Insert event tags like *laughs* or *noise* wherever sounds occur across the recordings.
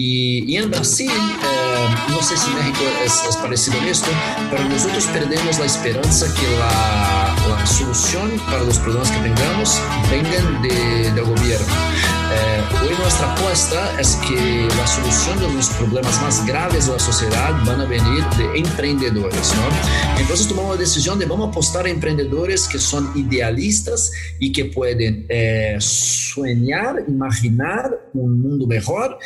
Y, y en Brasil, eh, no sé si México es, es, parecido a esto, pero nosotros perdemos la esperanza que la, la solución para los problemas que tengamos vengan de, del gobierno. Eh, hoy nuestra apuesta es que la solución de los problemas más graves de la sociedad van a venir de emprendedores, ¿no? Entonces tomamos la decisión de vamos a apostar a emprendedores que son idealistas y que pueden eh, soñar, imaginar un mundo mejor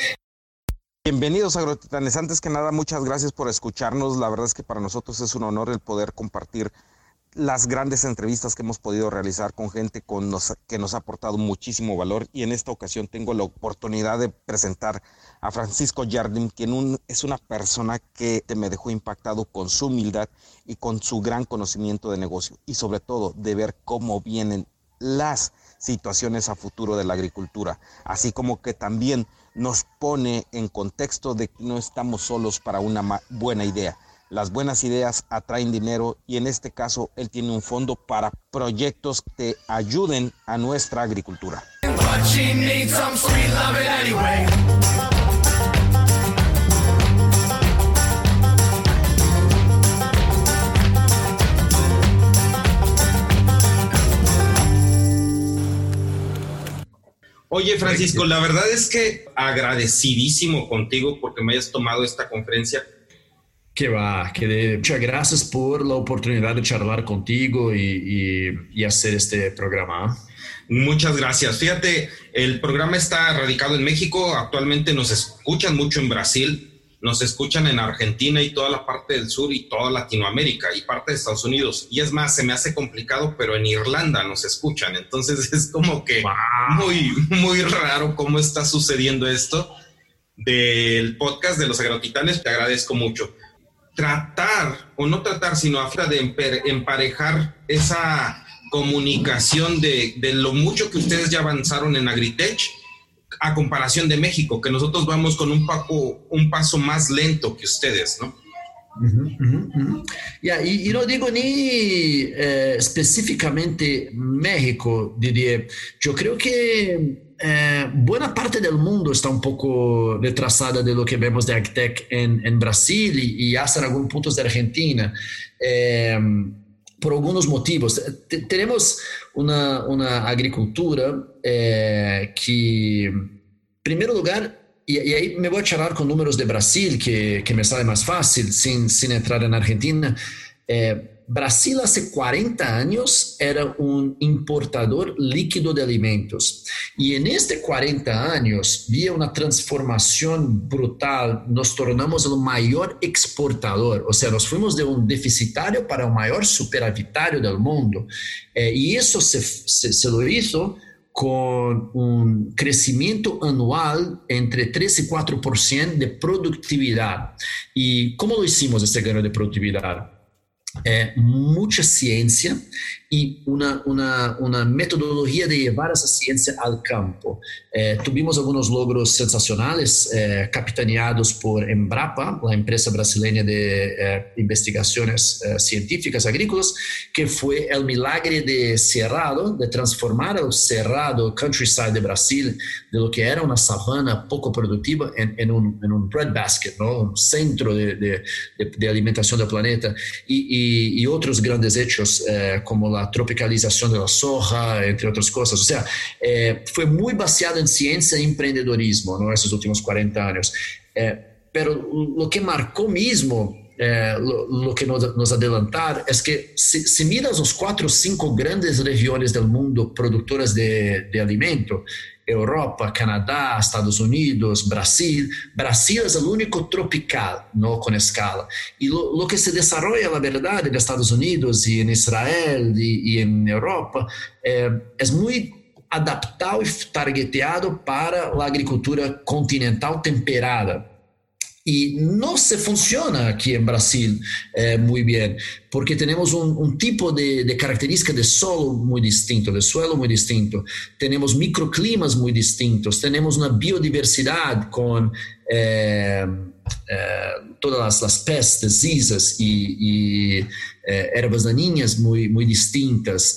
Bienvenidos agrotitanes. Antes que nada, muchas gracias por escucharnos. La verdad es que para nosotros es un honor el poder compartir las grandes entrevistas que hemos podido realizar con gente que nos ha aportado muchísimo valor y en esta ocasión tengo la oportunidad de presentar a Francisco Jardim, quien es una persona que me dejó impactado con su humildad y con su gran conocimiento de negocio y sobre todo de ver cómo vienen las situaciones a futuro de la agricultura, así como que también nos pone en contexto de que no estamos solos para una buena idea. Las buenas ideas atraen dinero y en este caso él tiene un fondo para proyectos que ayuden a nuestra agricultura. Oye, Francisco, la verdad es que agradecidísimo contigo porque me hayas tomado esta conferencia. Que va, que de, muchas gracias por la oportunidad de charlar contigo y, y, y hacer este programa. Muchas gracias. Fíjate, el programa está radicado en México, actualmente nos escuchan mucho en Brasil, nos escuchan en Argentina y toda la parte del sur y toda Latinoamérica y parte de Estados Unidos. Y es más, se me hace complicado, pero en Irlanda nos escuchan. Entonces *laughs* es como que muy, muy raro cómo está sucediendo esto del podcast de los agrotitanes. Te agradezco mucho. Tratar, o no tratar, sino a de emparejar esa comunicación de, de lo mucho que ustedes ya avanzaron en Agritech a comparación de México, que nosotros vamos con un, paco, un paso más lento que ustedes, ¿no? y, no digo ni eh, específicamente México, diría. Yo creo que eh, buena parte del mundo está un poco retrasada de lo que vemos de AgTech en, en Brasil y, y, hasta en algunos puntos de Argentina. Eh, por algunos motivos. tenemos una, una agricultura eh, que, en primer lugar, y, y, ahí me voy a charlar con números de Brasil, que, que me sale más fácil, sin, sin entrar en Argentina. Eh, Brasil hace 40 años era un importador líquido de alimentos y en este 40 años vía una transformación brutal, nos tornamos el mayor exportador, o sea, nos fuimos de un deficitario para un mayor superavitario del mundo eh, y eso se, se, se lo hizo con un crecimiento anual entre 3 y 4% de productividad. ¿Y cómo lo hicimos este gano de productividad? É, muita e uma, uma, uma metodologia de levar essa ciência ao campo. Eh, tuvimos alguns logros sensacionais, eh, capitaneados por Embrapa, a empresa brasileira de eh, investigações científicas agrícolas, que foi o milagre de Cerrado, de transformar o Cerrado, countryside de Brasil, de lo que era uma savana pouco produtiva, em, um, breadbasket, ¿no? centro de, de, de, de planeta, e, outros grandes hechos, como a tropicalização da soja, entre outras coisas. Ou seja, é, foi muito baseado em ciência e empreendedorismo nesses últimos 40 anos. É, pero o que marcou mesmo lo, lo, que nos, nos, adelantar es que si, si, miras los cuatro o cinco grandes regiones del mundo productoras de, de alimento, Europa, Canadá, Estados Unidos, Brasil. Brasil es el único tropical, no con escala. Lo, lo que se desarrolla, la verdad, en Estados Unidos y en Israel y, y en Europa eh, es muy adaptado y targeteado para la agricultura continental temperada. Y no se funciona aquí en Brasil eh, muy bien, porque tenemos un, un tipo de, de, característica de solo muy distinto, de suelo muy distinto, tenemos microclimas muy distintos, tenemos una biodiversidad con eh, eh, todas las, las pestes, isas y, y ervas daninhas muy, muy distintas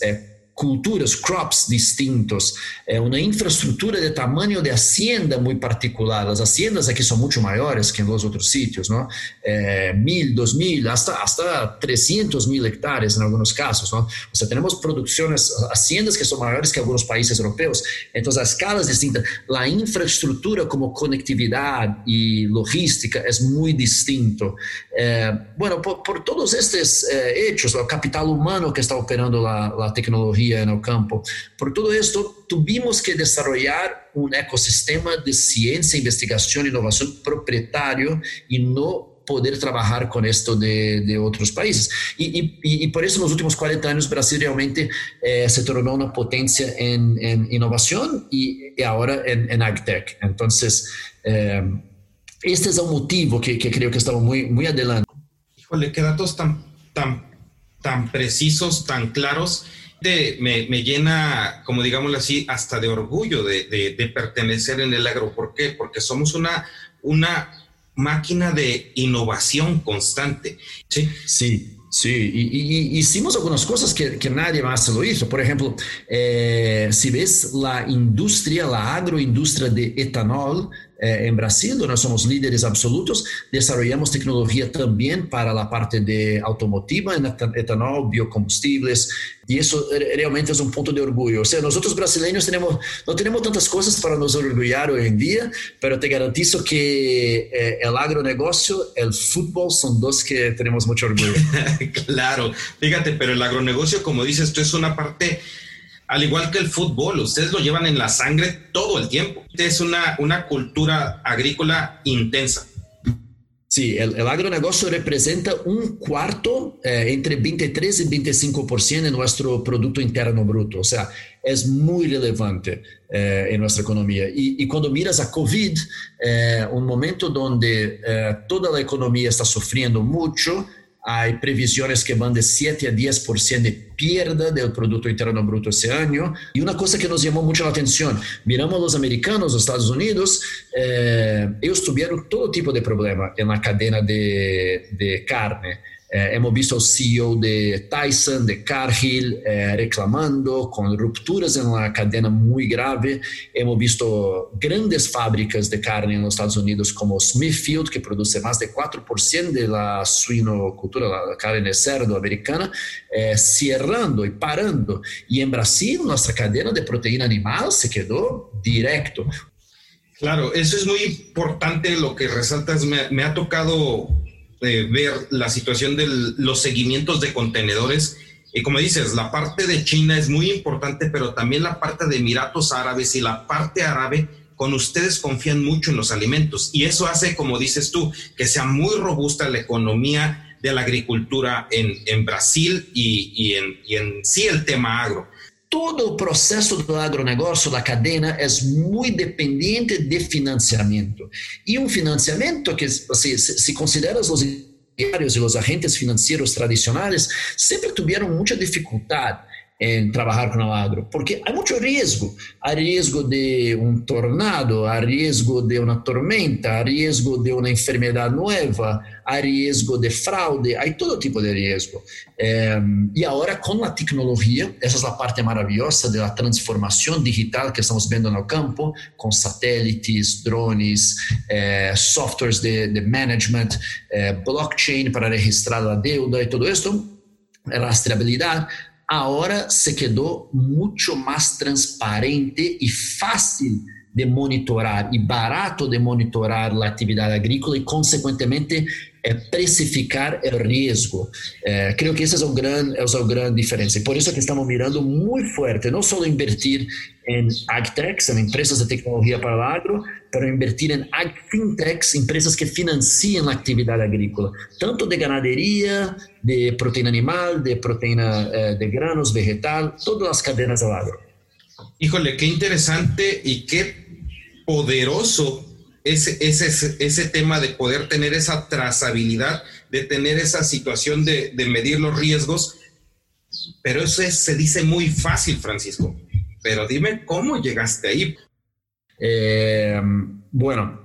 culturas, crops distintos, é uma infraestrutura de tamanho de hacienda muito particular. As haciendas aqui são muito maiores que em los outros sítios, não? É, mil, dois mil, hasta, hasta 300 mil hectares em alguns casos? Ou seja, temos produções, haciendas que são maiores que alguns países europeus. Então, as escalas distintas, a infraestrutura como conectividade e logística é muito distinto. É, bueno, por, por todos estes é, hechos, o capital humano que está operando a tecnologia en el campo. Por todo esto, tuvimos que desarrollar un ecosistema de ciencia, investigación, innovación propietario y no poder trabajar con esto de, de otros países. Y, y, y, por eso en los últimos 40 años Brasil realmente eh, se tornó una potencia en, en innovación y, y, ahora en, en AgTech. Entonces, eh, este es el motivo que, que, creo que estamos muy, muy adelante. Híjole, qué datos tan, tan, tan precisos, tan claros me, me, llena, como digámoslo así, hasta de orgullo de, de, pertenecer en el agro. ¿Por qué? Porque somos una, una máquina de innovación constante. Sí, sí. Sí, y, hicimos algunas cosas que, que, nadie más lo hizo. Por ejemplo, eh, si ves la industria, la agroindustria de etanol, eh, en Brasil, donde somos líderes absolutos, desarrollamos tecnología también para la parte de automotiva, en etanol, biocombustibles, y eso realmente es un punto de orgullo. O sea, nosotros brasileños tenemos, no tenemos tantas cosas para nos orgullar hoy en día, pero te garantizo que eh, el agronegocio, el fútbol son dos que tenemos mucho orgullo. *laughs* claro, fíjate, pero el agronegocio, como dices, esto es una parte al igual que el fútbol, ustedes lo llevan en la sangre todo el tiempo. Es una, una cultura agrícola intensa. Sí, el, el agronegocio representa un cuarto, eh, entre 23 y 25% de nuestro Producto Interno Bruto. O sea, es muy relevante eh, en nuestra economía. Y, cuando miras a COVID, eh, un momento donde eh, toda la economía está sufriendo mucho, hay previsiones que van de 7 a 10% de pierda del Producto Interno Bruto ese año. Y una cosa que nos llamó mucho la atención, miramos a americanos, los Estados Unidos, eh, tuvieron todo tipo de problema en la cadena de, de carne. Eh, hemos visto CEO de Tyson, de Cargill, eh, reclamando con rupturas en la cadena muy grave. Hemos visto grandes fábricas de carne en los Estados Unidos como Smithfield, que produce más de 4% de la suinocultura, la carne de cerdo americana, eh, cerrando y parando. Y en Brasil, nuestra cadena de proteína animal se quedó directo. Claro, eso es muy importante lo que resaltas. Me, me ha tocado ver la situación de los seguimientos de contenedores. Y como dices, la parte de China es muy importante, pero también la parte de Emiratos Árabes y la parte árabe, con ustedes confían mucho en los alimentos. Y eso hace, como dices tú, que sea muy robusta la economía de la agricultura en, en Brasil y, y, en, y en sí el tema agro. Todo o processo do agronegócio, da cadeia, é muito dependente de financiamento. E um financiamento que, se, se considera os e os agentes financeiros tradicionais, sempre tiveram muita dificuldade em trabalhar com o agro, porque há muito risco. Há risco de um tornado, há risco de uma tormenta, há risco de uma enfermidade nova, há risco de fraude, há todo tipo de risco. Eh, e agora, com a tecnologia, essa é a parte maravilhosa da transformação digital que estamos vendo no campo, com satélites, drones, eh, softwares de, de management, eh, blockchain para registrar a deuda e tudo isso, rastreabilidade ahora se quedó mucho más transparente y fácil de monitorar y barato de monitorar la actividad agrícola y consecuentemente eh, precificar el riesgo. Eh, creo que esa es una gran, es una gran diferencia. Por eso que estamos mirando muy fuerte, no solo invertir en agtechs, en empresas de tecnología para el agro, pero invertir en fintechs, empresas que financian la actividad agrícola, tanto de ganadería, de proteína animal, de proteína eh, de granos, vegetal, todas las cadenas del agro. Híjole, qué interesante y qué poderoso ese, ese, ese tema de poder tener esa trazabilidad, de tener esa situación de, de medir los riesgos, pero eso se dice muy fácil, Francisco. Pero dime cómo llegaste ahí. Eh, bueno,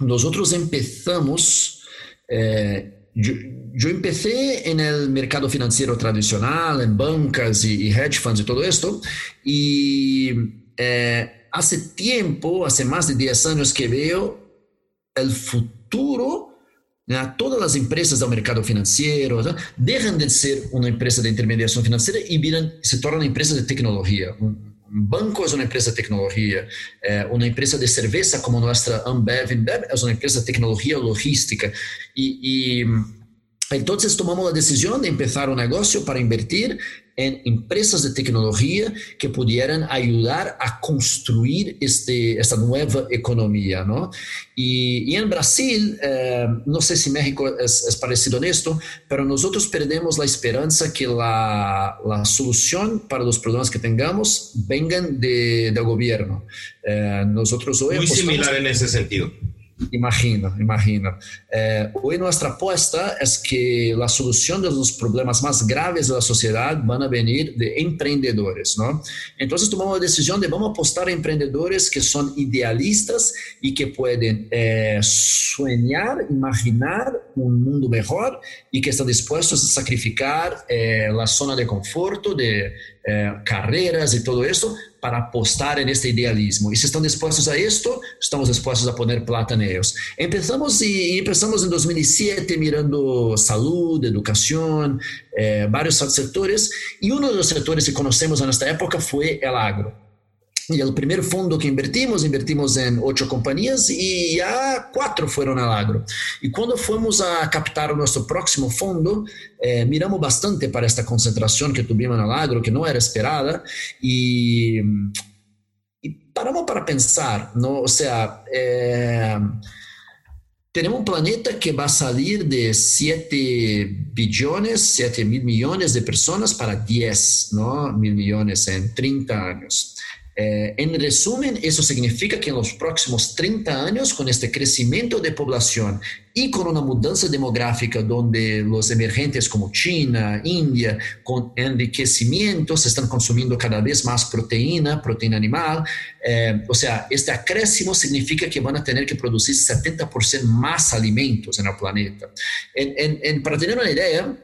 nosotros empezamos eh, yo, yo, empecé en el mercado financiero tradicional, en bancas y, y hedge funds y todo esto, y eh, hace tiempo, hace más de 10 años que veo el futuro né? Todas as empresas do mercado financeiro né? deixam de ser uma empresa de intermediação financeira e viram, se tornam uma empresa de tecnologia. Um banco é uma empresa de tecnologia, é, uma empresa de cerveja como nossa Ambev, Ambev é uma empresa de tecnologia logística. E, e então tomamos a decisão de começar um negócio para invertir en empresas de tecnología que pudieran ayudar a construir este, esta nueva economía. ¿no? Y, y en Brasil, eh, no sé si México es, es, parecido en esto, pero nosotros perdemos la esperanza que la, la solución para los problemas que tengamos vengan de, del gobierno. Eh, nosotros hoy Muy similar en ese sentido. Imagino, imagino. Eh, hoy nuestra apuesta es que la solución de los problemas más graves de la sociedad van a venir de emprendedores, ¿no? Entonces tomamos la decisión de vamos a apostar a emprendedores que son idealistas y que pueden eh, soñar, imaginar un mundo mejor y que están dispuestos a sacrificar eh, la zona de conforto, de eh, y todo eso para apostar en este idealismo. Y si están dispuestos a esto, estamos dispuestos a poner plata en ellos. Empezamos y empezamos en 2007 mirando salud, educación, eh, varios sectores, y uno de los sectores que conocemos en esta época fue el agro. Y el primer fondo que invertimos, invertimos en ocho compañías y ya cuatro fueron al agro. Y cuando fuimos a captar nuestro próximo fondo, eh, miramos bastante para esta concentración que tuvimos en el agro, que no era esperada, y, y paramos para pensar, ¿no? O sea, eh, tenemos un planeta que va a salir de 7 billones, 7 mil millones de personas para 10 ¿no? mil millones en 30 años. Eh, en resumen, eso significa que en los próximos 30 años, con este crecimiento de población y con una mudanza demográfica donde los emergentes como China, India, con enriquecimiento, se están consumiendo cada vez más proteína, proteína animal, eh, o sea, este acréscimo significa que van a tener que producir 70% más alimentos en el planeta. En, en, en, para tener una idea,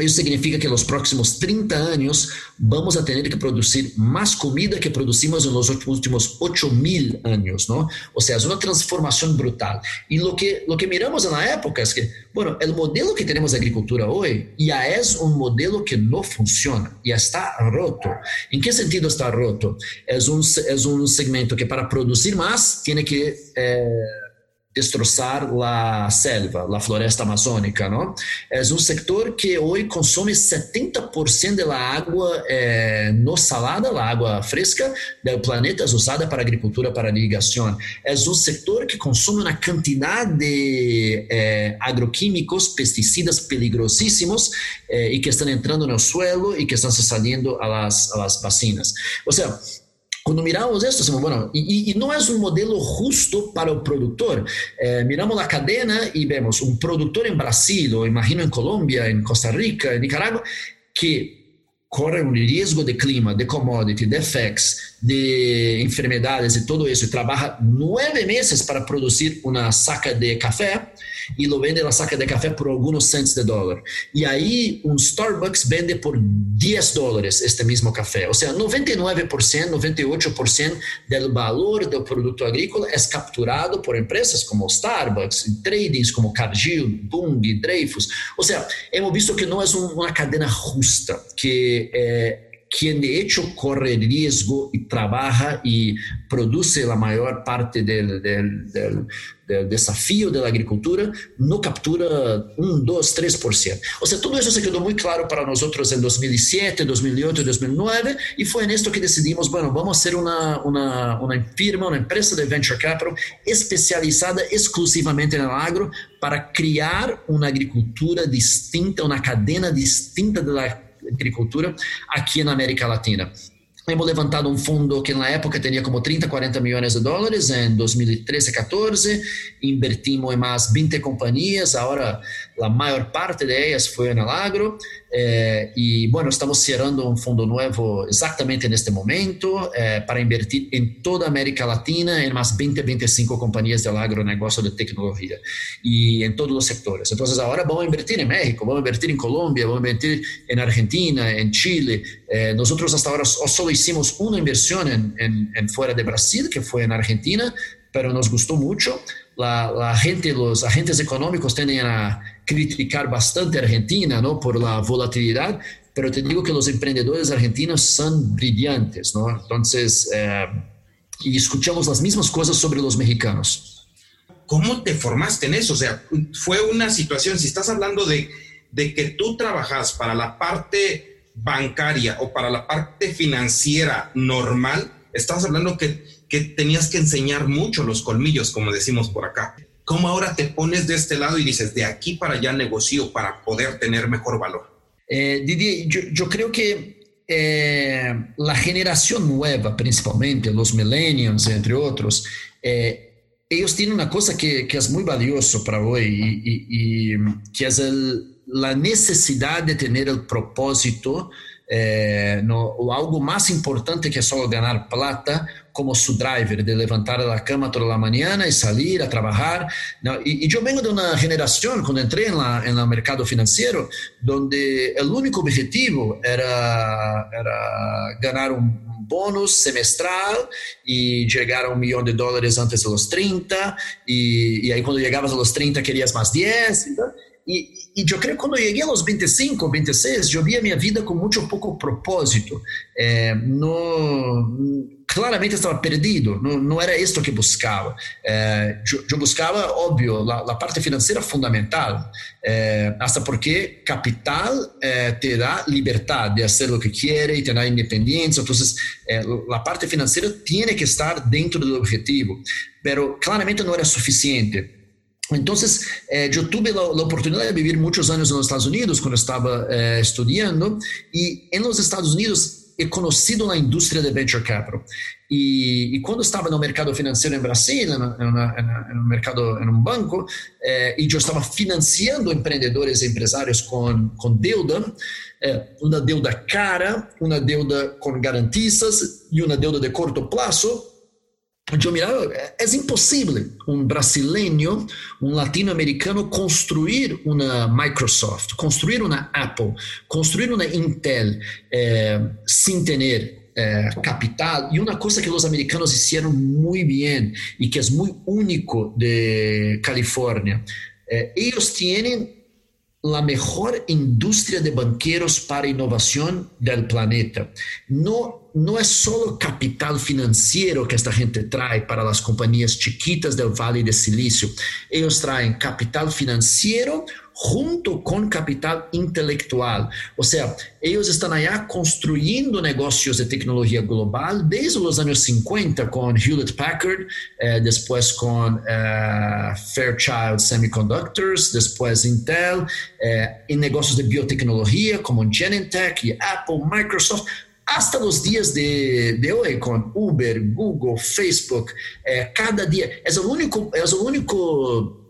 isso significa que nos próximos 30 anos vamos a ter que produzir mais comida que produzimos nos últimos 8 mil anos, ¿no? Ou seja, uma transformação brutal. E o que, lo que miramos na época é que, bueno, o modelo que temos de agricultura hoje já é um modelo que não funciona, já está roto. Em que sentido está roto? É um, é segmento que para produzir mais tem que... Eh, destroçar a selva, a floresta amazônica, não? É um setor que hoje consome 70% da água eh, no salada, a água fresca do planeta é usada para agricultura, para irrigação. É um setor que consome uma quantidade de eh, agroquímicos, pesticidas peligrosíssimos eh, e que estão entrando no suelo e que estão se saliendo a las, vacinas. Ou seja, quando miramos isso, decimos, bueno, não é um modelo justo para o produtor. Eh, miramos a cadena e vemos um produtor em Brasil, ou imagino em Colômbia, em Costa Rica, em Nicarágua, que corre um risco de clima, de commodity, de FX, de enfermedades e tudo isso, e trabalha nove meses para produzir uma saca de café, e lo vende la saca de café por algunos cents de dólar. Y ahí un Starbucks vende por 10 dólares este mismo café. O sea, 99%, 98% del valor del producto agrícola es capturado por empresas como Starbucks, tradings como Cargill, Bunge, Dreyfus. O sea, hemos visto que es un, una cadena justa, que eh, quien de hecho corre riesgo y trabaja y produce la mayor parte del, del, del, del desafío de la agricultura, no captura un, 2, 3%. O sea, todo eso se quedó muy claro para nosotros en 2007, 2008, 2009 y fue en esto que decidimos, bueno, vamos a hacer una, una, una firma, una empresa de venture capital especializada exclusivamente en el agro para crear una agricultura distinta, una cadena distinta de la agricultura aqui na América Latina. Hemos levantado um fundo que na época tinha como 30, 40 milhões de dólares em 2013, 14. Invertimos em mais 20 companhias, agora a maior parte de elas foi no agro. Eh, e, bueno, estamos cerrando um fundo novo exatamente neste momento eh, para invertir em toda a América Latina em mais 20, 25 companhias do agronegócio de tecnologia e em todos os setores. Então, agora vamos invertir em México, vamos invertir em Colômbia, vamos invertir em Argentina, em Chile. Eh, nós, hasta agora, só hicimos uma inversión en, en, en, fuera de Brasil, que fue en Argentina, pero nos gustó mucho. La, la, gente, los agentes económicos tienden a criticar bastante a Argentina ¿no? por la volatilidad, pero te digo que los emprendedores argentinos son brillantes, ¿no? Entonces, eh, y escuchamos las mismas cosas sobre los mexicanos. ¿Cómo te formaste en eso? O sea, fue una situación, si estás hablando de, de que tú trabajas para la parte bancaria o para la parte financiera normal, estás hablando que, que tenías que enseñar mucho los colmillos, como decimos por acá. ¿Cómo ahora te pones de este lado y dices, de aquí para allá negocio para poder tener mejor valor? Eh, Didier, yo, creo que eh, la generación nueva, principalmente los millennials, entre otros, eh, ellos tienen una cosa que, es muy valioso para hoy y, que es la necesidad de tener el propósito eh, no, o algo más importante que solo ganar plata como su driver, de levantar la cama toda la mañana y salir a trabajar. ¿no? Y, y, yo vengo de una generación, cuando entré en, en mercado financiero, donde el único objetivo era, era un bônus semestral e chegar a um milhão de dólares antes dos 30, e, e aí quando chegavas aos 30 querias mais 10, então, e, eu creio que quando eu cheguei aos 25, 26, eu via minha vida com muito pouco propósito. É, no, claramente estava perdido, não, era isto que buscava. Eu, eu, buscava, óbvio, a, a, parte financeira fundamental, é, até porque capital é, te dá liberdade de fazer o que quer e te independência. Então, é, a parte financeira tem que estar dentro do objetivo, mas claramente não era suficiente. Entonces, eh, yo tuve la, la, oportunidad de vivir muchos años en los Estados Unidos cuando estaba eh, estudiando y en los Estados Unidos he conocido la industria de venture capital. Y, y cuando estaba en el mercado financiero en Brasil, en, una, en, un mercado, en un banco, eh, y yo estaba financiando emprendedores e empresarios con, con deuda, eh, una deuda cara, una deuda con garantistas y una deuda de corto plazo, mirava, é impossível um brasileiro, um latino-americano construir uma Microsoft, construir uma Apple, construir uma Intel eh, sem ter eh, capital. E uma coisa que os americanos fizeram muito bem e que é muito único de Califórnia, eh, eles têm la mejor industria de banqueros para innovación del planeta. No, no es solo capital financiero que esta gente trae para las compañías chiquitas del Valle de Silicio. Ellos traen capital financiero junto com capital intelectual. Ou seja, eles estão aí construindo negócios de tecnologia global desde os anos 50 com Hewlett Packard, eh, depois com eh, Fairchild Semiconductors, depois Intel, eh, em negócios de biotecnologia como Genentech, Apple, Microsoft, hasta os dias de, de hoje, com Uber, Google, Facebook, eh, cada dia. É o único, é o único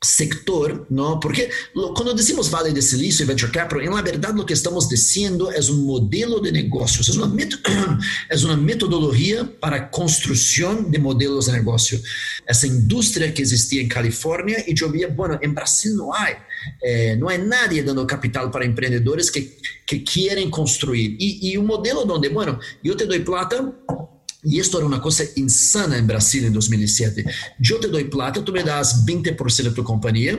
sector, ¿no? Porque lo, cuando decimos Vale de Silicio y Venture Capital, en la verdad lo que estamos diciendo es un modelo de negocios, es una, *clears throat* es una metodología para construcción de modelos de negocio. Esa industria que existía en California y yo vi, bueno, en Brasil no hay, eh, no hay nadie dando capital para emprendedores que, que quieren construir. Y, y un modelo donde, bueno, yo te doy plata, e isto era uma coisa insana em Brasil em 2007. Eu te dou plata, tu me das 20% de tua companhia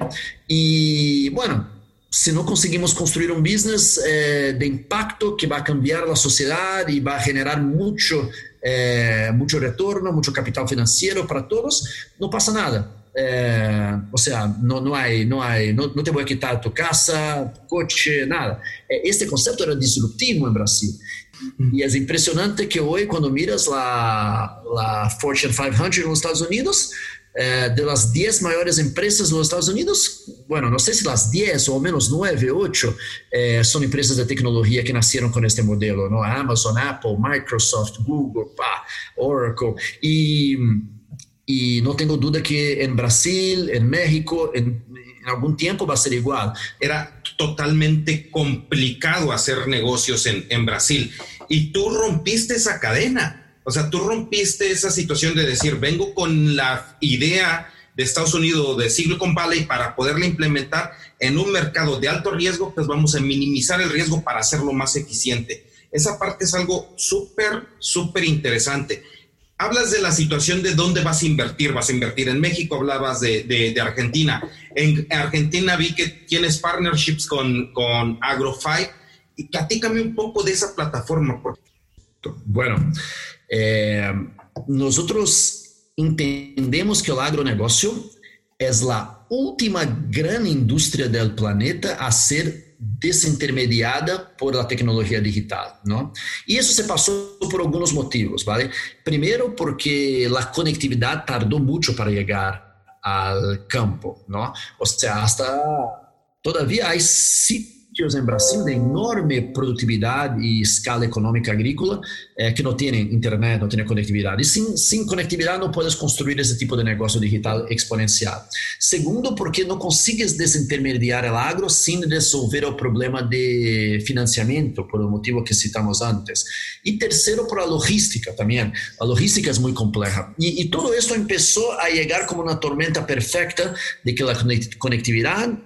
e, bueno, se não conseguimos construir um business eh, de impacto que vai cambiar a sociedade e vai generar muito, eh, muito retorno, muito capital financeiro para todos, não passa nada. Eh, o sea, no, no hay, no hay, no, no, te voy a quitar tu casa, tu coche, nada. Este concepto era disruptivo en Brasil. Y es impresionante que hoy cuando miras la, la Fortune 500 en los Estados Unidos, eh, de las 10 maiores empresas dos Estados Unidos, bueno, sei se as 10 ou menos 9, 8 eh, empresas de tecnologia que nasceram com este modelo, não? Amazon, Apple, Microsoft, Google, pá, Oracle e e não tenho dúvida que em Brasil, em México, em, em algum tempo vai ser igual. Era totalmente complicado hacer negocios en, en Brasil y tú rompiste esa cadena. O sea, tú rompiste esa situación de decir, vengo con la idea de Estados Unidos, de Silicon Valley, para poderla implementar en un mercado de alto riesgo, pues vamos a minimizar el riesgo para hacerlo más eficiente. Esa parte es algo súper, súper interesante. Hablas de la situación de dónde vas a invertir. Vas a invertir en México, hablabas de, Argentina. En Argentina vi que tienes partnerships con, con AgroFi. Y platícame un poco de esa plataforma. Bueno, eh, nosotros entendemos que el agronegocio es la última gran industria del planeta a ser desintermediada por la tecnologia digital, ¿no? Y eso se pasó por algunos motivos, ¿vale? Primero porque la conectividad tardó mucho para llegar al campo, ¿no? O sea, hasta todavía hay sitios em Brasil de enorme produtividade e escala econômica agrícola é, que não têm internet, não têm conectividade. E sem, sem conectividade não podes construir esse tipo de negócio digital exponencial. Segundo, porque não consegues desintermediar o agro sem resolver o problema de financiamento, por o motivo que citamos antes. E terceiro, por a logística também. A logística é muito complexa. E, e todo isso começou a chegar como uma tormenta perfeita de que a conectividade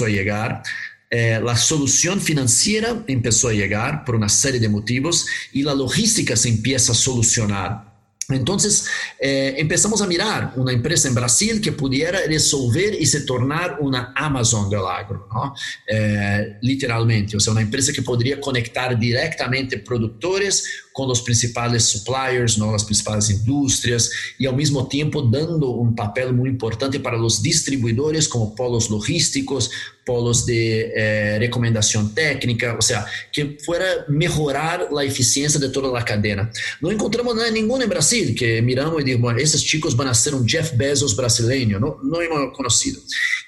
a llegar, eh, la solución financiera empezó a llegar por una serie de motivos y la logística se empieza a solucionar. Entonces eh, empezamos a mirar una empresa en Brasil que pudiera resolver y se tornar una Amazon del agro, ¿no? eh, literalmente, o sea, una empresa que podría conectar directamente productores com os principais suppliers, não, as principais indústrias, e ao mesmo tempo dando um papel muito importante para os distribuidores como polos logísticos, polos de eh, recomendação técnica, ou seja, que fuera melhorar a eficiência de toda a cadeia. Não encontramos nada, nenhum em Brasil que miramos e digamos, esses chicos vão ser um Jeff Bezos brasileiro, não, não hemos conhecido.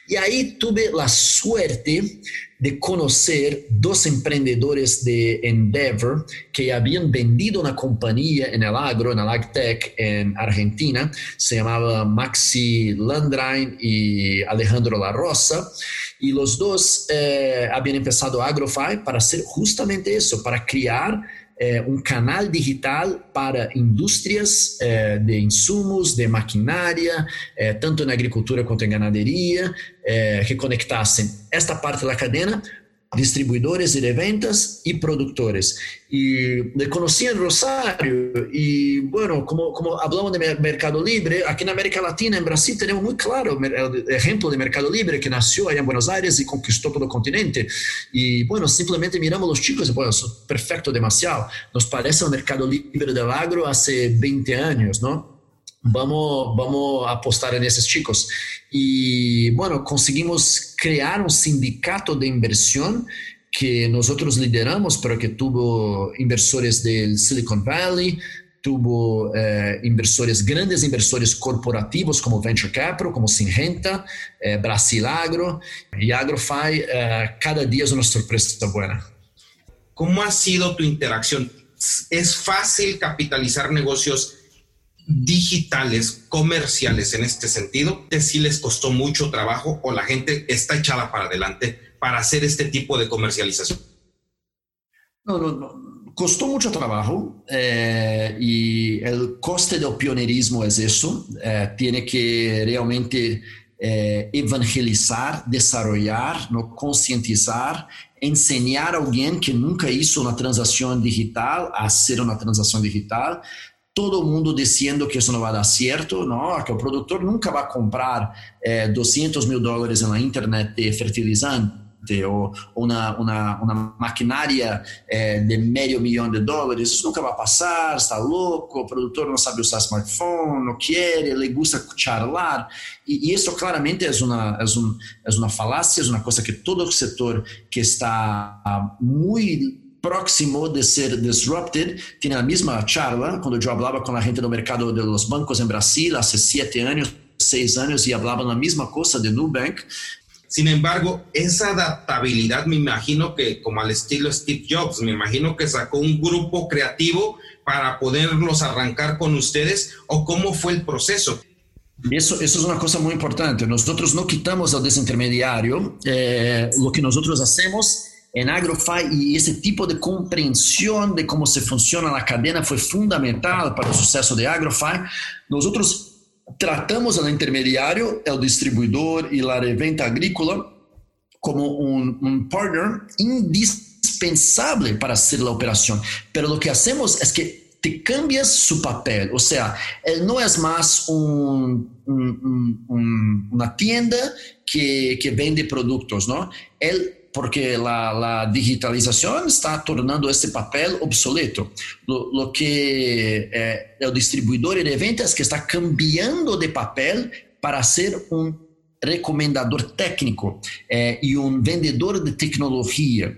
E aí tive a suerte de conocer dos emprendedores de Endeavor que habían vendido una compañía en el agro, en el AgTech en Argentina, se llamaba Maxi Landrein y Alejandro La Rosa, y los dos eh, habían empezado AgroFi para hacer justamente eso, para crear é, um canal digital para indústrias é, de insumos, de maquinária, é, tanto na agricultura quanto em ganaderia, que conectassem esta parte da cadeia distribuidores de ventas y productores. Y le conocí en Rosario y bueno, como, como hablamos de Mercado Libre, aquí en América Latina, en Brasil, tenemos muy claro el ejemplo de Mercado Libre que nació allá en Buenos Aires y conquistó todo el continente. Y bueno, simplemente miramos los chicos y bueno, perfecto, demasiado. Nos parece el Mercado Libre del agro hace 20 años, ¿no? Vamos, vamos apostar nesses chicos. E, bueno, conseguimos criar um sindicato de inversión que nós lideramos, pero que tuvo inversores del Silicon Valley, tuvo eh, inversores, grandes inversores corporativos como Venture Capital, como Sinrenta, eh, Brasil Agro y AgroFi. Eh, cada día es una sorpresa buena. ¿Cómo ha sido tu interacción? ¿Es fácil capitalizar negocios digitales, comerciales en este sentido, que sí les costó mucho trabajo o la gente está echada para adelante para hacer este tipo de comercialización? No, no, no. Costó mucho trabajo eh, y el coste del pionerismo es eso. Eh, tiene que realmente eh, evangelizar, desarrollar, ¿no? concientizar, enseñar a alguien que nunca hizo una transacción digital a hacer una transacción digital, todo mundo dizendo que isso não vai dar certo, não, que o produtor nunca vai comprar é, 200 mil dólares na internet de fertilizante ou uma, uma, uma maquinária é, de meio milhão de dólares, isso nunca vai passar, está louco, o produtor não sabe usar smartphone, não quer, ele gosta de charlar, e, e isso claramente é uma, é, um, é uma falácia, é uma coisa que todo o setor que está muito próximo de ser disrupted. Tiene la misma charla cuando yo hablaba con la gente del mercado de los bancos en Brasil hace siete años, seis años y hablaban la misma cosa de Nubank. Sin embargo, esa adaptabilidad me imagino que como al estilo Steve Jobs, me imagino que sacó un grupo creativo para poderlos arrancar con ustedes o cómo fue el proceso. Eso, eso es una cosa muy importante. Nosotros no quitamos al desintermediario. Eh, lo que nosotros hacemos en AgroFi y ese tipo de comprensión de cómo se funciona la cadena fue fundamental para el suceso de AgroFi. Nosotros tratamos al intermediario, el distribuidor y la reventa agrícola como un partner indispensable para hacer la operación. Pero lo que hacemos es que te cambias su papel, o sea, él no es más un, un, un, una tienda que, que, vende productos, ¿no? Él porque la, digitalización está tornando ese papel obsoleto. Lo, lo que eh, el distribuidor de ventas que está cambiando de papel para ser un recomendador técnico eh, y un vendedor de tecnología.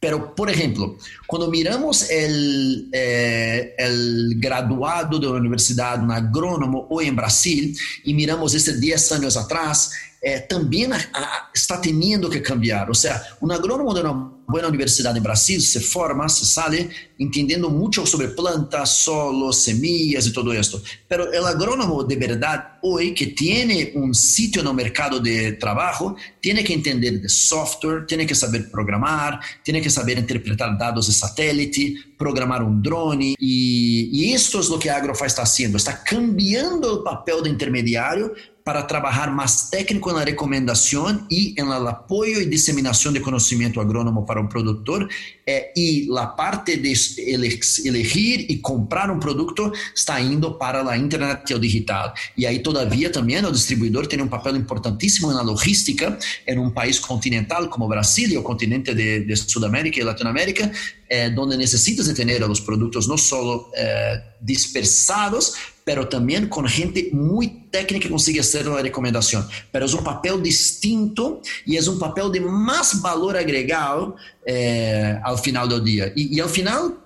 Pero, por ejemplo, cuando miramos el, eh, el graduado de una universidad, un agrónomo hoy en Brasil, y miramos ese 10 años atrás, a, a, está teniendo que cambiar. O sea, un agrónomo de una buena universidad en Brasil se forma, se sale entendiendo mucho sobre plantas, solos, semillas y todo esto. Pero el agrónomo de verdad hoy que tiene un sitio en el mercado de trabajo, tiene que entender de software, tiene que saber programar, tiene que saber interpretar datos de satélite, programar un drone. Y, y esto es lo que Agrofa está haciendo, está cambiando el papel de intermediario para trabajar más técnico recomendación y en el apoyo y diseminación de conocimiento agrónomo para un productor eh, y la parte de elegir y comprar un producto está yendo para la internet el digital. Y ahí todavía también el distribuidor tiene un papel importantísimo en la logística en un país continental como Brasil y el continente de, de Sudamérica y Latinoamérica, eh, donde necesitas de tener a los productos no solo eh, dispersados, pero también con gente muy técnica que consigue hacer una recomendación. Pero es un papel distinto y es un papel de más valor agregado eh, al final del día. Y, y, al final,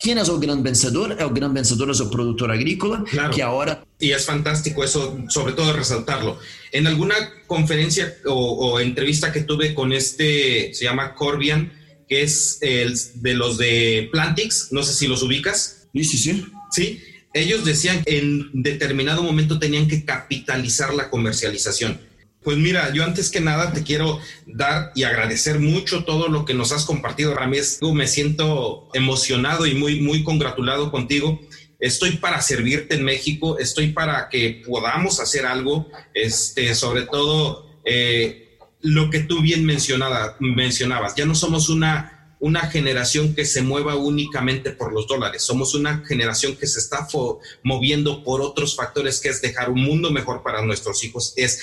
¿quién es el gran vencedor? El gran vencedor es el productor agrícola, claro. que ahora... Y es fantástico eso, sobre todo resaltarlo. En alguna conferencia o, o entrevista que tuve con este, se llama Corbian, que es el de los de Plantix, no sé si los ubicas. Sí, sí, sí. Sí, ellos decían que en determinado momento tenían que capitalizar la comercialización. Pues mira, yo antes que nada te quiero dar y agradecer mucho todo lo que nos has compartido. Mí es, me siento emocionado y muy, muy congratulado contigo. Estoy para servirte en México, estoy para que podamos hacer algo, este, sobre todo eh, lo que tú bien mencionaba, mencionabas. Ya no somos una una generación que se mueva únicamente por los dólares. Somos una generación que se está moviendo por otros factores, que es dejar un mundo mejor para nuestros hijos, es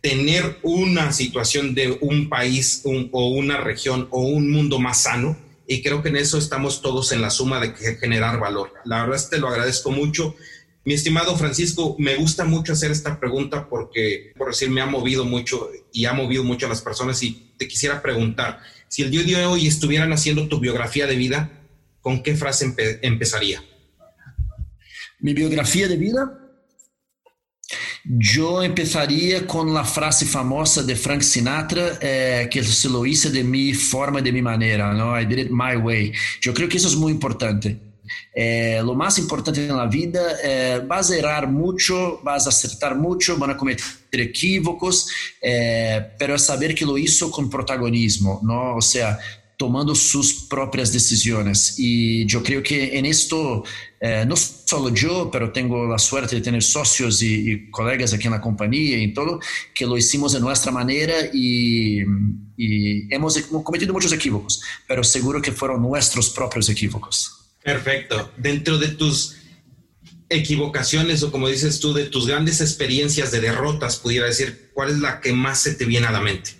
tener una situación de un país un, o una región o un mundo más sano. Y creo que en eso estamos todos en la suma de generar valor. La verdad es que te lo agradezco mucho. Mi estimado Francisco, me gusta mucho hacer esta pregunta porque, por decir, me ha movido mucho y ha movido mucho a las personas y te quisiera preguntar, si el día de hoy estuvieran haciendo tu biografía de vida, ¿con qué frase empe empezaría? Mi biografía de vida, yo empezaría con la frase famosa de Frank Sinatra, eh, que se lo hice de mi forma, de mi manera, ¿no? I did it my way. Yo creo que eso es muy importante. Eh, lo más importante en la vida, eh, vas a errar mucho, vas acertar mucho, van cometer equívocos, eh, pero saber que lo hizo con protagonismo, ¿no? O sea, tomando sus propias decisiones. Y yo creo que en esto, eh, no solo yo, pero tengo la suerte de tener socios y, colegas aquí en la compañía y todo, que lo hicimos de nuestra manera y, y hemos cometido muchos equívocos, pero seguro que fueron nuestros propios equívocos. Perfecto. Dentro de tus equivocaciones o como dices tú, de tus grandes experiencias de derrotas, pudiera decir, ¿cuál es la que más se te viene a la mente?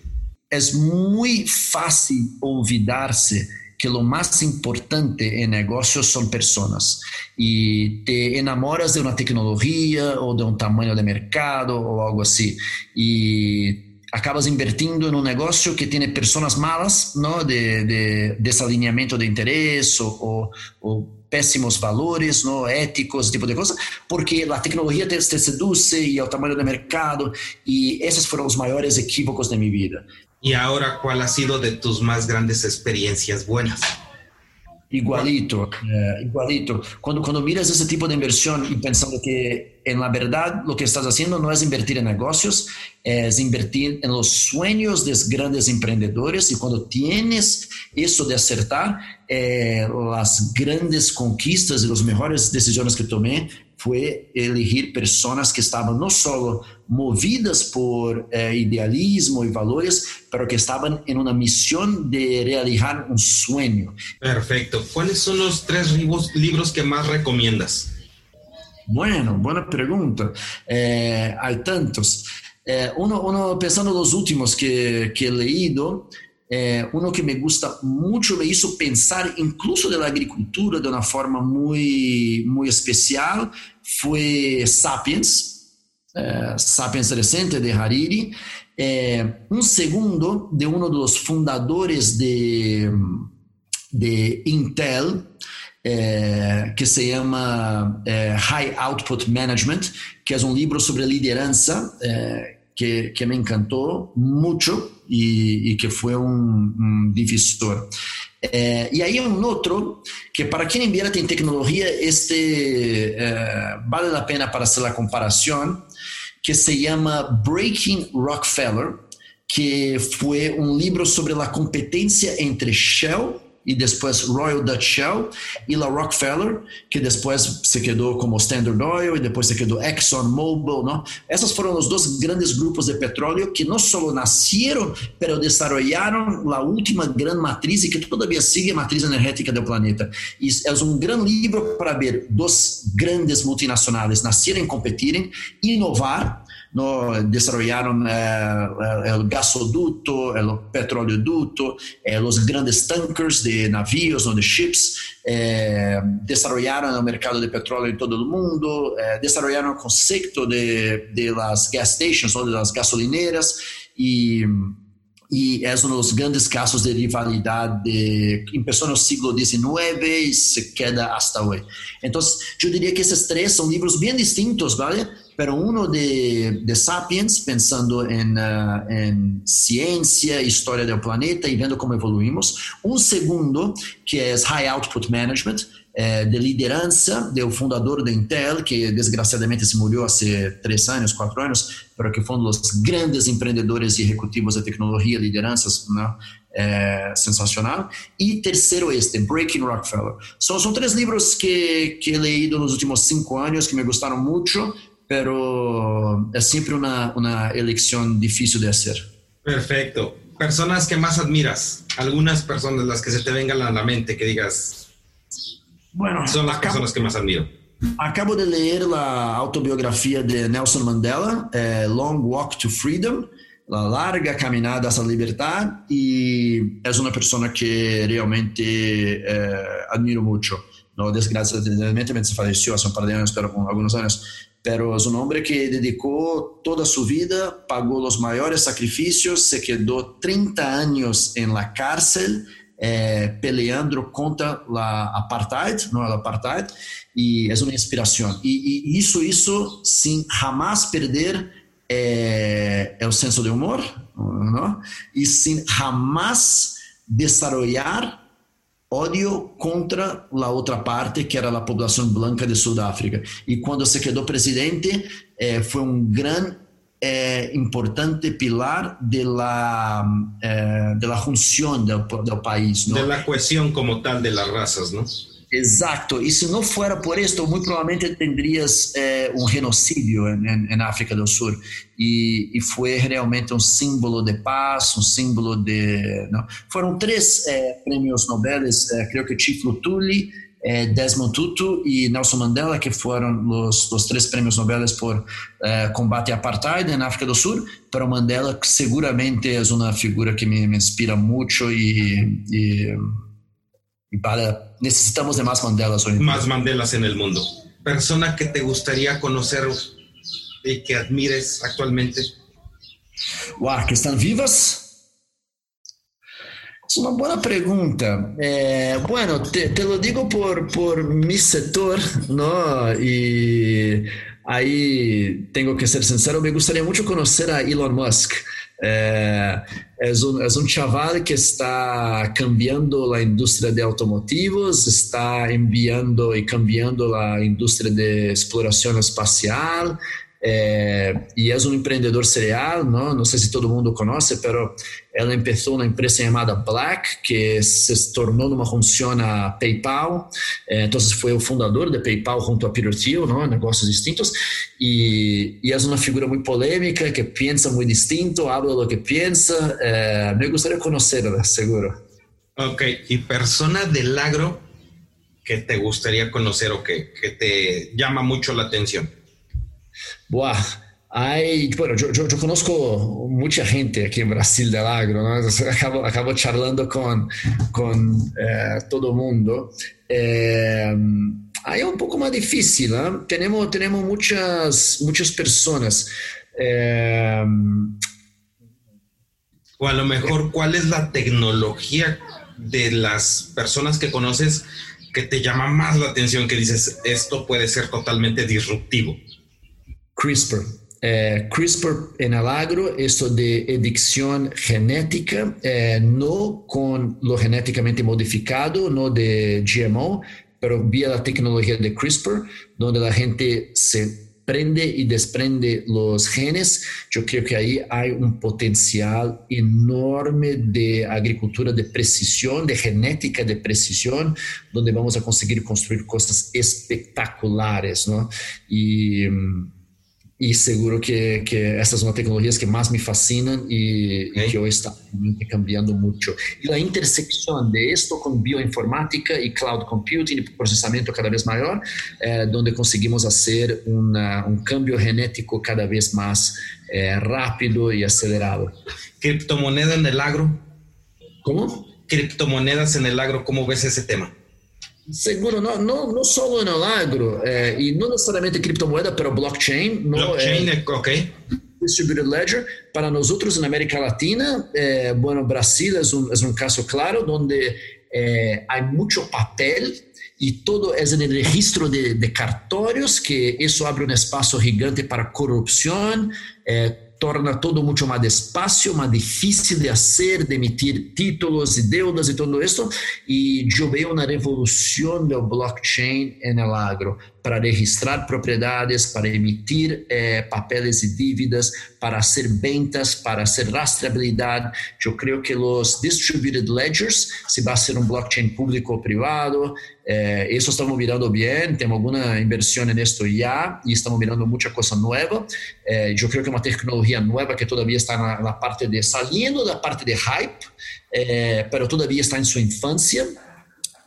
Es muy fácil olvidarse que lo más importante en negocios son personas y te enamoras de una tecnología o de un tamaño de mercado o algo así y acabas invirtiendo en un negocio que tiene personas malas, ¿no? De, de desalineamiento de interés o, o, o péssimos valores ¿no? éticos, tipo de cosas, porque la tecnología te, te, seduce y el tamaño del mercado, y esos fueron los mayores equívocos de mi vida. Y ahora, ¿cuál ha sido de tus más grandes experiencias buenas? Igualito, eh, igualito. Cuando, cuando miras ese tipo de inversión y pensando que en la verdad lo que estás haciendo no es invertir en negocios, es invertir en los sueños de grandes emprendedores y cuando tienes eso de acertar, eh, las grandes conquistas y las mejores decisiones que tomé fue elegir personas que estaban no solo movidas por eh, idealismo y valores, pero que estaban en una misión de realizar un sueño. Perfecto. ¿Cuáles son los tres libros, que más recomiendas? Bueno, buena pregunta. Eh, hay tantos. Eh, uno, uno, pensando en los últimos que, que he leído, é, uno que me gusta mucho, me hizo pensar incluso de la agricultura de una forma muy, muy especial, fue Sapiens, é, Sapiens Recente de Hariri. É, um segundo de um dos fundadores de, de Intel, é, que se chama é, High Output Management, que é um livro sobre liderança é, que, que me encantou muito e, e que foi um, um divisor. É, e aí um outro que para quem invierte em tecnologia este é, vale a pena para fazer a comparação que se chama Breaking Rockefeller que foi um livro sobre a competência entre Shell e depois Royal Dutch Shell e la Rockefeller, que depois se quedou como Standard Oil e depois se quedou ExxonMobil, não? Essas foram os dois grandes grupos de petróleo que não só nasceram, pero desarrollaram a última grande matriz e que todavia sigue a matriz energética do planeta. E é um grande livro para ver dos grandes multinacionais nascerem, competirem, inovar no, desarrollaron eh, el gasoducto, el petroleoducto, eh, los grandes tankers de navíos o de ships, eh, desarrollaron el mercado de petróleo en todo el mundo, eh, desarrollaron el concepto de, de las gas stations, ¿no? de las gasolineras y e é um dos grandes casos de rivalidade que começou no século XIX e se queda até hoje. Então, eu diria que esses três são livros bem distintos, ¿vale? Pero uno de, de Sapiens, pensando en, uh, en, ciencia, historia del planeta y viendo cómo evoluimos. Un segundo, que es High Output Management, eh, de liderança del fundador de Intel, que desgraciadamente se murió hace tres años, cuatro años, pero que uno de los grandes emprendedores y ejecutivos de tecnología, lideranças, ¿no? Eh, sensacional. Y tercero este, Breaking Rockefeller. Son, son tres libros que, que he leído en los últimos cinco años que me gustaron mucho pero es siempre una, una elección difícil de hacer. Perfecto. Personas que más admiras, algunas personas las que se te vengan a la mente que digas, bueno, son las acabo, personas que más admiro. Acabo de leer la autobiografía de Nelson Mandela, eh, Long Walk to Freedom, la larga caminada hacia la libertad, y es una persona que realmente eh, admiro mucho. No, desgraciadamente se falleció hace un par de años, pero con algunos años, pero es un hombre que dedicó toda su vida, pagó los mayores sacrificios, se quedó 30 años en la cárcel eh, peleando contra la apartheid, no el apartheid, y es una inspiración. Y, y hizo eso sin jamás perder eh, el senso de humor, ¿no? Y sin jamás desarrollar odio contra a outra parte, que era a população branca de Sudáfrica. E quando se quedou presidente, eh, um grande eh, importante pilar de la, eh, del país. ¿no? De la como tal de las razas, ¿no? Exacto, y si no fuera por esto, muy probablemente tendrías eh, un genocidio en, en, en, África del Sur. Y, y, fue realmente un símbolo de paz, un símbolo de... ¿no? Fueron tres eh, premios Nobel, eh, creo que Chief Lutuli, eh, Desmond Tutu y Nelson Mandela, que fueron los, los tres premios Nobel por eh, combate a apartheid en África del Sur, pero Mandela seguramente es una figura que me, me inspira mucho y y para, necesitamos de más Mandelas hoy. Más Mandelas en el mundo. Persona que te gustaría conocer y que admires actualmente. Uau, que estão vivas? Es una buena pregunta. Eh, bueno, te, te, lo digo por, por mi sector, ¿no? Y ahí tengo que ser sincero, me gustaría mucho conocer a Elon Musk. Es, un, es un chaval que está cambiando la industria de automotivos, está enviando y cambiando la industria de exploración espacial, é, e é um empreendedor serial, não? não sei se todo mundo conhece, mas ela começou uma empresa chamada Black, que se tornou numa funciona PayPal, é, então foi o fundador de PayPal junto a Peter Thiel, não? negócios distintos, e, e é uma figura muito polêmica, que pensa muito distinto, habla do que pensa, é, me gostaria de conhecê-la, seguro. Ok, e persona del agro que te gustaría conocer o que, que te llama mucho la atención? Boa. Hay, bueno, yo, conozco mucha gente aquí en Brasil del agro, ¿no? *laughs* acabo, charlando con, eh, todo el mundo. Eh, ahí es un poco más difícil, ¿eh? tenemos, muchas personas. Eh, o a lo mejor, ¿cuál es la tecnología de las personas que conoces que te llama más la atención, que dices, esto puede ser totalmente disruptivo? CRISPR. Eh, CRISPR en el agro, esto de edición genética, eh, no con lo genéticamente modificado, no de GMO, pero vía la tecnología de CRISPR, donde la gente se prende y desprende los genes, yo creo que ahí hay un potencial enorme de agricultura de precisión, de genética de precisión, donde vamos a conseguir construir cosas espectaculares, ¿no? Y mm, y seguro que, que estas son las tecnologías que más me fascinan y, okay. y, que hoy están cambiando mucho. Y la intersección de esto con bioinformática y cloud computing y procesamiento cada vez mayor, eh, donde conseguimos hacer una, un cambio genético cada vez más eh, rápido y acelerado. ¿Criptomoneda en el agro? ¿Cómo? Criptomonedas en el agro, ¿cómo ves ese tema? Seguro, no, no, no solo el agro, eh, y no necesariamente criptomoeda, pero blockchain. No, blockchain, eh, ok. Distributed Ledger. Para nosotros en América Latina, eh, bueno, Brasil es un, es un, caso claro donde eh, hay mucho papel y todo en el registro de, de cartorios, que eso abre un espacio gigante para corrupción. Eh, torna todo muito mais despacio, mais difícil de fazer, de emitir títulos e deudas e tudo isso. E eu vejo uma revolução do blockchain no agro para registrar propriedades, para emitir eh, papeles e dívidas, para hacer ventas, para hacer rastreabilidade. Eu creio que os distributed ledgers, se vai ser um blockchain público ou privado, eh, estamos mirando bem, temos alguma inversão nisso já e estamos mirando muita coisa nova. Eh, eu creio que é uma tecnologia nova que todavia está na, parte de saliendo da parte de hype, eh, pero todavia está em sua infância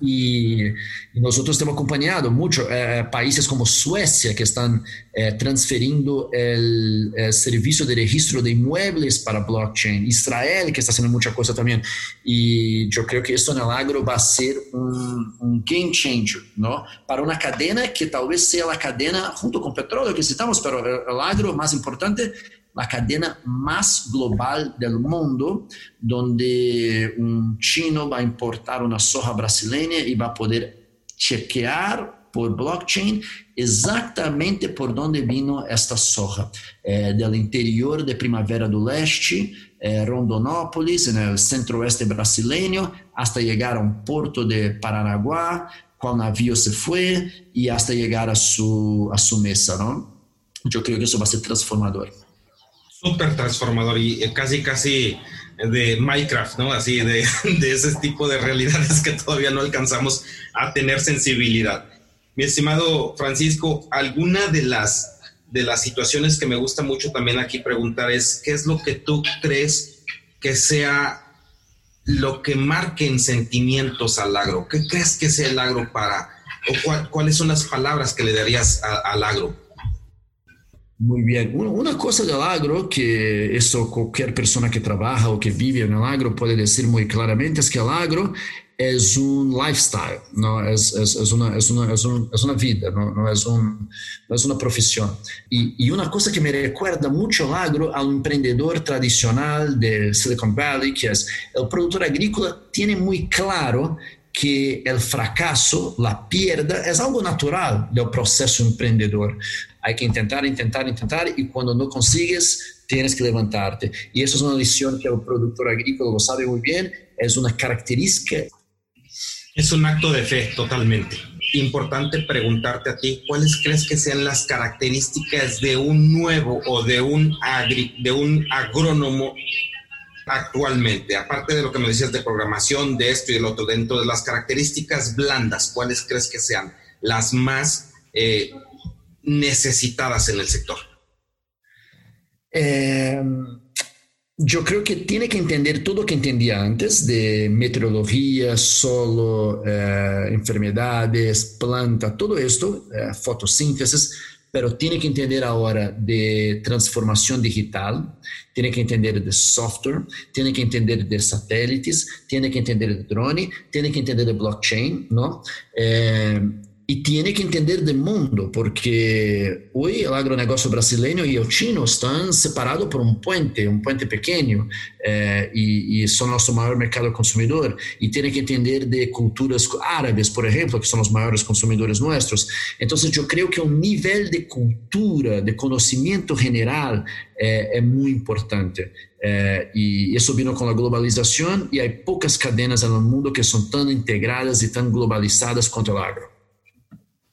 y, y, nosotros hemos acompañado mucho eh, países como Suecia que están eh, transferiendo el, el, servicio de registro de inmuebles para blockchain, Israel que está haciendo mucha cosa también y yo creo que esto en el agro va a ser un, un game changer, ¿no? Para una cadena que tal vez sea la cadena junto con petróleo que necesitamos, pero el, el agro más importante la cadena más global del mundo, donde un chino va a importar una soja brasileña y va a poder chequear por blockchain exatamente por onde vino esta soja, eh, del interior de Primavera do Leste, eh, Rondonópolis, no centro-oeste brasileño, hasta llegar a un puerto de Paranaguá, qual navio se foi e hasta llegar a su, a su mesa, ¿no? Yo creo que eso va a ser transformador. Súper transformador y eh, casi, casi de Minecraft, ¿no? Así de, *laughs* de, ese tipo de realidades que todavía no alcanzamos a tener sensibilidad. Mi estimado Francisco, alguna de las, de las situaciones que me gusta mucho también aquí preguntar es, ¿qué es lo que tú crees que sea lo que marque en sentimientos al agro? ¿Qué crees que sea el agro para, o cuáles son las palabras que le darías al agro? Muy bien. Una cosa del agro, que eso cualquier persona que trabaja o que vive en el agro puede decir muy claramente, es que el agro es un lifestyle, ¿no? es, es, es una, es, una, un, una, vida, no, no, un, no, es una profesión. Y, y, una cosa que me recuerda mucho al agro, al emprendedor tradicional de Silicon Valley, que es el productor agrícola, tiene muy claro que el fracaso, la pierda, es algo natural del proceso emprendedor. Hay que intentar, intentar, intentar y cuando no consigues, tienes que levantarte. Y eso es una lección que el productor agrícola lo sabe muy bien, es una característica es un acto de fe, totalmente. Importante preguntarte a ti, ¿cuáles crees que sean las características de un nuevo o de un, de un agrónomo actualmente? Aparte de lo que me decías de programación, de esto y del otro, dentro de las características blandas, ¿cuáles crees que sean las más eh, necesitadas en el sector? Eh, yo creo que tiene que entender todo lo que entendía antes de meteorología, solo, eh, enfermedades, planta, todo esto, eh, fotosíntesis, pero tiene que entender ahora de transformación digital, tiene que entender de software, tiene que entender de satélites, tiene que entender de drone, tiene que entender de blockchain, ¿no? Eh, y tiene que entender del mundo, porque hoy el agronegócio brasileño y el chino están separados por un puente, un puente pequeño, eh, y, y, son nuestro mercado consumidor. Y tiene que entender de culturas árabes, por ejemplo, que son los mayores consumidores nuestros. Entonces yo creo que un nivel de cultura, de conocimiento general, eh, muy importante. Eh, y eso vino con la globalización y hay pocas cadenas en el mundo que son tan integradas y tan globalizadas quanto el agro.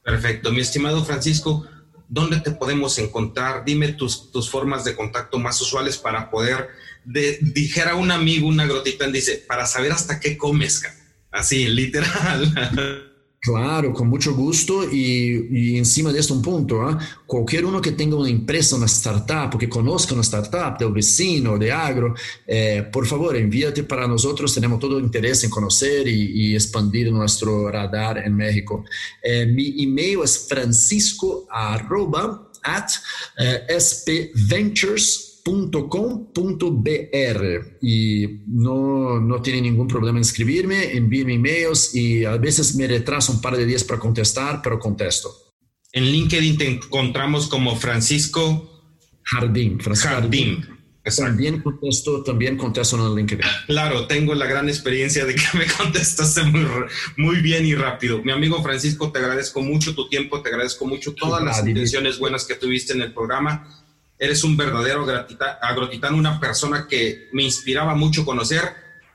Perfecto. Mi estimado Francisco, ¿dónde te podemos encontrar? Dime tus, tus formas de contacto más usuales para poder, de, dijera un amigo, una grotita, dice, para saber hasta qué comes, así, literal. *laughs* Claro, con mucho gusto y, y encima de esto un punto, ¿eh? cualquier uno que tenga una empresa, una startup, que conozca una startup del vecino, de agro, eh, por favor, envíate para nosotros, tenemos todo el interés en conocer y, y expandir nuestro radar en México. Eh, mi email es francisco at eh, .com.br y no, no tiene ningún problema en escribirme, envíenme emails y a veces me retraso un par de días para contestar, pero contesto. En LinkedIn te encontramos como Francisco Jardín. Francisco Jardín. También contesto, también contesto en LinkedIn. Claro, tengo la gran experiencia de que *laughs* me contestaste muy, muy bien y rápido. Mi amigo Francisco, te agradezco mucho tu tiempo, te agradezco mucho todas las intenciones buenas que tuviste en el programa Eres un verdadero agrotitán, una persona que me inspiraba mucho conocer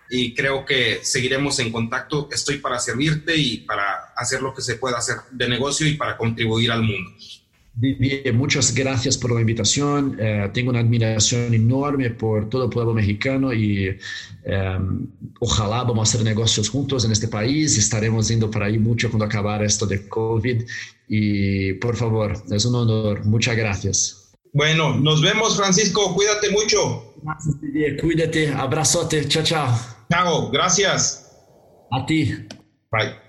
y creo que seguiremos en contacto. Estoy para servirte y para hacer lo que se pueda hacer de negocio y para contribuir al mundo. Bien, muchas gracias por la invitación. Eh, tengo una admiración enorme por todo el pueblo mexicano y eh, ojalá vamos a hacer negocios juntos en este país. Estaremos yendo para ahí mucho cuando acabar esto de COVID. Y por favor, es un honor. Muchas gracias. Bueno, nos vemos, Francisco. Cuídate mucho. Cuídate. Abrazote. Chao, chao. Chao. Gracias. A ti. Bye.